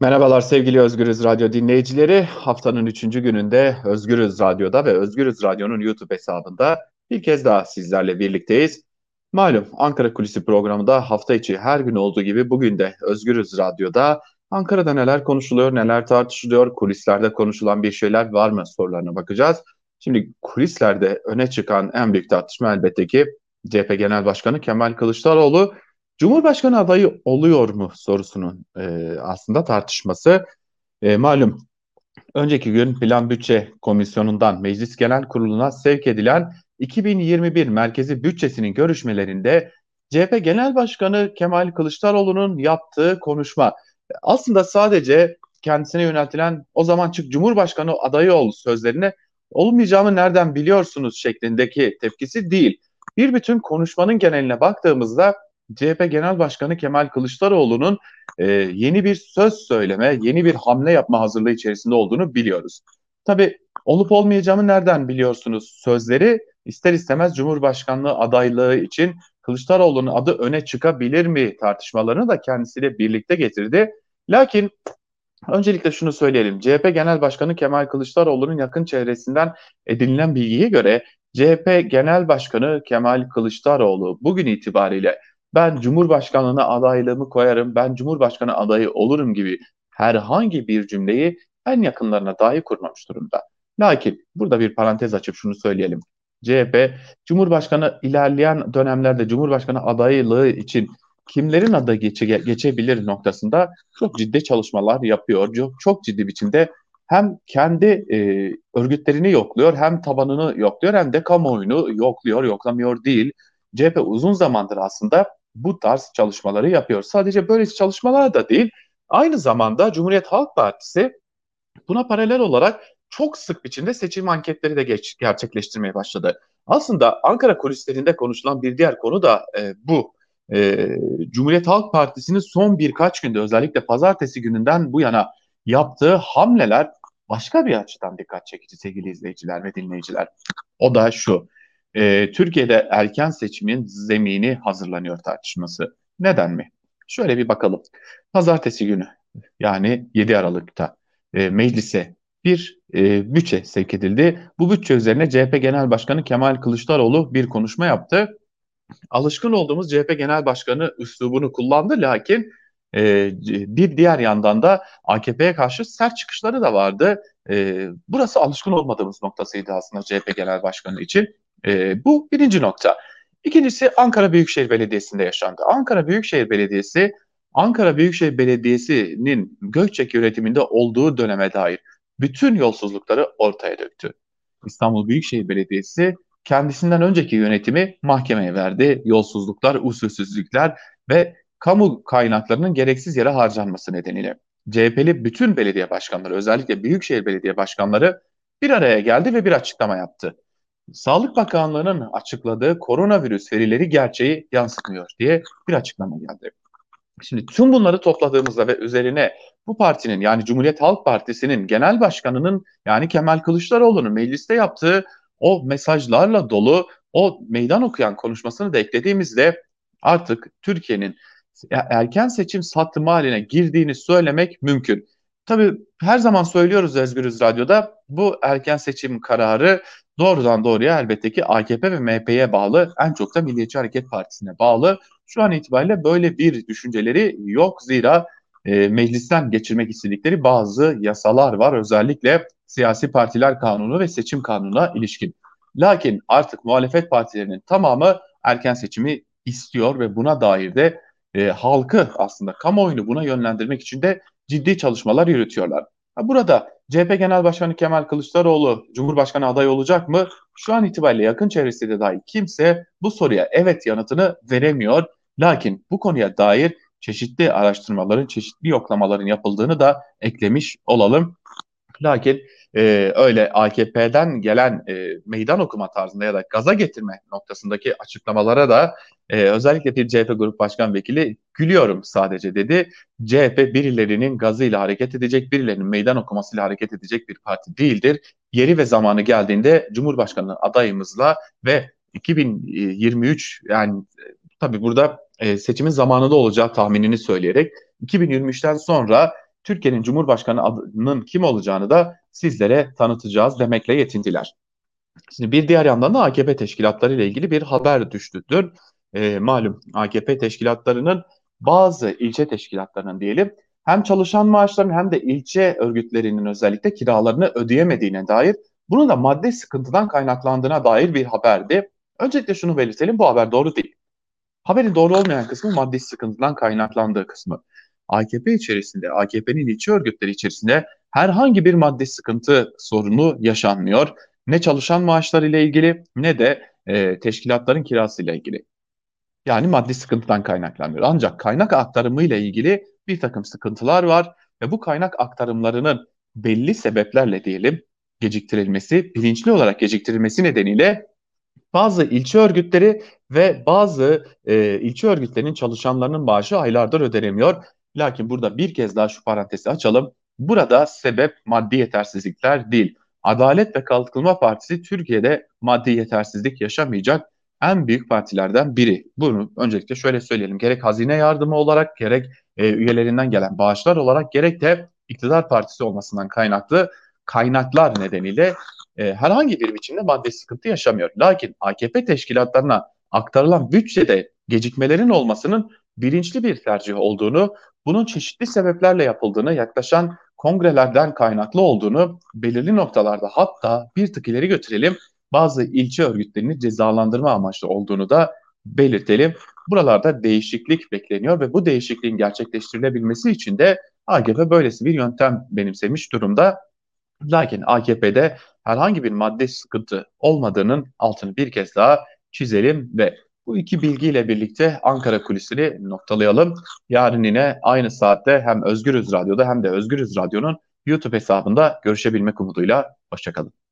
Merhabalar sevgili Özgürüz Radyo dinleyicileri. Haftanın üçüncü gününde Özgürüz Radyo'da ve Özgürüz Radyo'nun YouTube hesabında bir kez daha sizlerle birlikteyiz. Malum Ankara Kulisi programında hafta içi her gün olduğu gibi bugün de Özgürüz Radyo'da Ankara'da neler konuşuluyor, neler tartışılıyor, kulislerde konuşulan bir şeyler var mı sorularına bakacağız. Şimdi kulislerde öne çıkan en büyük tartışma elbette ki CHP Genel Başkanı Kemal Kılıçdaroğlu Cumhurbaşkanı adayı oluyor mu sorusunun e, aslında tartışması. E, malum önceki gün Plan Bütçe Komisyonu'ndan Meclis Genel Kurulu'na sevk edilen 2021 merkezi bütçesinin görüşmelerinde CHP Genel Başkanı Kemal Kılıçdaroğlu'nun yaptığı konuşma aslında sadece kendisine yöneltilen o zaman çık Cumhurbaşkanı adayı ol sözlerine olmayacağımı nereden biliyorsunuz şeklindeki tepkisi değil. Bir bütün konuşmanın geneline baktığımızda CHP Genel Başkanı Kemal Kılıçdaroğlu'nun e, yeni bir söz söyleme, yeni bir hamle yapma hazırlığı içerisinde olduğunu biliyoruz. Tabii olup olmayacağımı nereden biliyorsunuz sözleri ister istemez Cumhurbaşkanlığı adaylığı için Kılıçdaroğlu'nun adı öne çıkabilir mi tartışmalarını da kendisiyle birlikte getirdi. Lakin öncelikle şunu söyleyelim. CHP Genel Başkanı Kemal Kılıçdaroğlu'nun yakın çevresinden edinilen bilgiye göre CHP Genel Başkanı Kemal Kılıçdaroğlu bugün itibariyle ben Cumhurbaşkanlığına adaylığımı koyarım, ben Cumhurbaşkanı adayı olurum gibi herhangi bir cümleyi en yakınlarına dahi kurmamış durumda. Lakin burada bir parantez açıp şunu söyleyelim. CHP, Cumhurbaşkanı ilerleyen dönemlerde Cumhurbaşkanı adaylığı için kimlerin adı geçe, geçebilir noktasında çok ciddi çalışmalar yapıyor. Çok, çok ciddi biçimde hem kendi e, örgütlerini yokluyor, hem tabanını yokluyor, hem de kamuoyunu yokluyor, yoklamıyor değil. CHP uzun zamandır aslında bu tarz çalışmaları yapıyor. Sadece böyle çalışmalar da değil, aynı zamanda Cumhuriyet Halk Partisi buna paralel olarak çok sık biçimde seçim anketleri de geç, gerçekleştirmeye başladı. Aslında Ankara kulislerinde konuşulan bir diğer konu da e, bu. E, Cumhuriyet Halk Partisi'nin son birkaç günde özellikle pazartesi gününden bu yana yaptığı hamleler başka bir açıdan dikkat çekici sevgili izleyiciler ve dinleyiciler. O da şu e, Türkiye'de erken seçimin zemini hazırlanıyor tartışması. Neden mi? Şöyle bir bakalım. Pazartesi günü yani 7 Aralık'ta e, meclise bir e, bütçe sevk edildi. Bu bütçe üzerine CHP Genel Başkanı Kemal Kılıçdaroğlu bir konuşma yaptı. Alışkın olduğumuz CHP Genel Başkanı üslubunu kullandı lakin e, bir diğer yandan da AKP'ye karşı sert çıkışları da vardı. E, burası alışkın olmadığımız noktasıydı aslında CHP Genel Başkanı için. E, bu birinci nokta. İkincisi Ankara Büyükşehir Belediyesi'nde yaşandı. Ankara Büyükşehir Belediyesi, Ankara Büyükşehir Belediyesi'nin Gökçek yönetiminde olduğu döneme dair bütün yolsuzlukları ortaya döktü. İstanbul Büyükşehir Belediyesi kendisinden önceki yönetimi mahkemeye verdi. Yolsuzluklar, usulsüzlükler ve kamu kaynaklarının gereksiz yere harcanması nedeniyle. CHP'li bütün belediye başkanları özellikle Büyükşehir Belediye Başkanları bir araya geldi ve bir açıklama yaptı. Sağlık Bakanlığı'nın açıkladığı koronavirüs verileri gerçeği yansıtmıyor diye bir açıklama geldi. Şimdi tüm bunları topladığımızda ve üzerine bu partinin yani Cumhuriyet Halk Partisi'nin genel başkanının yani Kemal Kılıçdaroğlu'nun mecliste yaptığı o mesajlarla dolu o meydan okuyan konuşmasını da eklediğimizde artık Türkiye'nin erken seçim sattımı haline girdiğini söylemek mümkün. Tabii her zaman söylüyoruz Özgürüz Radyo'da bu erken seçim kararı doğrudan doğruya elbette ki AKP ve MHP'ye bağlı en çok da Milliyetçi Hareket Partisi'ne bağlı. Şu an itibariyle böyle bir düşünceleri yok zira e, meclisten geçirmek istedikleri bazı yasalar var özellikle siyasi partiler kanunu ve seçim kanununa ilişkin. Lakin artık muhalefet partilerinin tamamı erken seçimi istiyor ve buna dair de e, halkı aslında kamuoyunu buna yönlendirmek için de ciddi çalışmalar yürütüyorlar. Burada CHP Genel Başkanı Kemal Kılıçdaroğlu Cumhurbaşkanı adayı olacak mı? Şu an itibariyle yakın çevresinde dahi kimse bu soruya evet yanıtını veremiyor. Lakin bu konuya dair çeşitli araştırmaların, çeşitli yoklamaların yapıldığını da eklemiş olalım. Lakin e, öyle AKP'den gelen e, meydan okuma tarzında ya da gaza getirme noktasındaki açıklamalara da e, özellikle bir CHP Grup Başkan Vekili gülüyorum sadece dedi. CHP birilerinin gazıyla hareket edecek, birilerinin meydan okumasıyla hareket edecek bir parti değildir. Yeri ve zamanı geldiğinde Cumhurbaşkanı adayımızla ve 2023 yani tabii burada e, seçimin zamanında olacağı tahminini söyleyerek 2023'ten sonra Türkiye'nin Cumhurbaşkanı adının kim olacağını da sizlere tanıtacağız demekle yetindiler. Şimdi bir diğer yandan da AKP teşkilatları ile ilgili bir haber düştü dün. E, malum AKP teşkilatlarının bazı ilçe teşkilatlarının diyelim hem çalışan maaşlarının hem de ilçe örgütlerinin özellikle kiralarını ödeyemediğine dair bunun da maddi sıkıntıdan kaynaklandığına dair bir haberdi. Öncelikle şunu belirtelim bu haber doğru değil. Haberin doğru olmayan kısmı maddi sıkıntıdan kaynaklandığı kısmı. AKP içerisinde, AKP'nin ilçe örgütleri içerisinde herhangi bir maddi sıkıntı sorunu yaşanmıyor. Ne çalışan maaşları ile ilgili ne de e, teşkilatların kirası ile ilgili. Yani maddi sıkıntıdan kaynaklanmıyor. Ancak kaynak aktarımı ile ilgili bir takım sıkıntılar var ve bu kaynak aktarımlarının belli sebeplerle diyelim geciktirilmesi, bilinçli olarak geciktirilmesi nedeniyle bazı ilçe örgütleri ve bazı e, ilçe örgütlerinin çalışanlarının maaşı aylardır ödenemiyor. Lakin burada bir kez daha şu parantezi açalım. Burada sebep maddi yetersizlikler değil. Adalet ve Kalkınma Partisi Türkiye'de maddi yetersizlik yaşamayacak en büyük partilerden biri. Bunu öncelikle şöyle söyleyelim. Gerek hazine yardımı olarak, gerek e, üyelerinden gelen bağışlar olarak, gerek de iktidar partisi olmasından kaynaklı kaynaklar nedeniyle e, herhangi bir biçimde maddi sıkıntı yaşamıyor. Lakin AKP teşkilatlarına aktarılan bütçede gecikmelerin olmasının bilinçli bir tercih olduğunu, bunun çeşitli sebeplerle yapıldığını, yaklaşan kongrelerden kaynaklı olduğunu belirli noktalarda hatta bir tık ileri götürelim bazı ilçe örgütlerini cezalandırma amaçlı olduğunu da belirtelim. Buralarda değişiklik bekleniyor ve bu değişikliğin gerçekleştirilebilmesi için de AKP böylesi bir yöntem benimsemiş durumda. Lakin AKP'de herhangi bir madde sıkıntı olmadığının altını bir kez daha çizelim ve bu iki bilgiyle birlikte Ankara kulisini noktalayalım. Yarın yine aynı saatte hem Özgürüz Radyo'da hem de Özgürüz Radyo'nun YouTube hesabında görüşebilmek umuduyla. Hoşçakalın.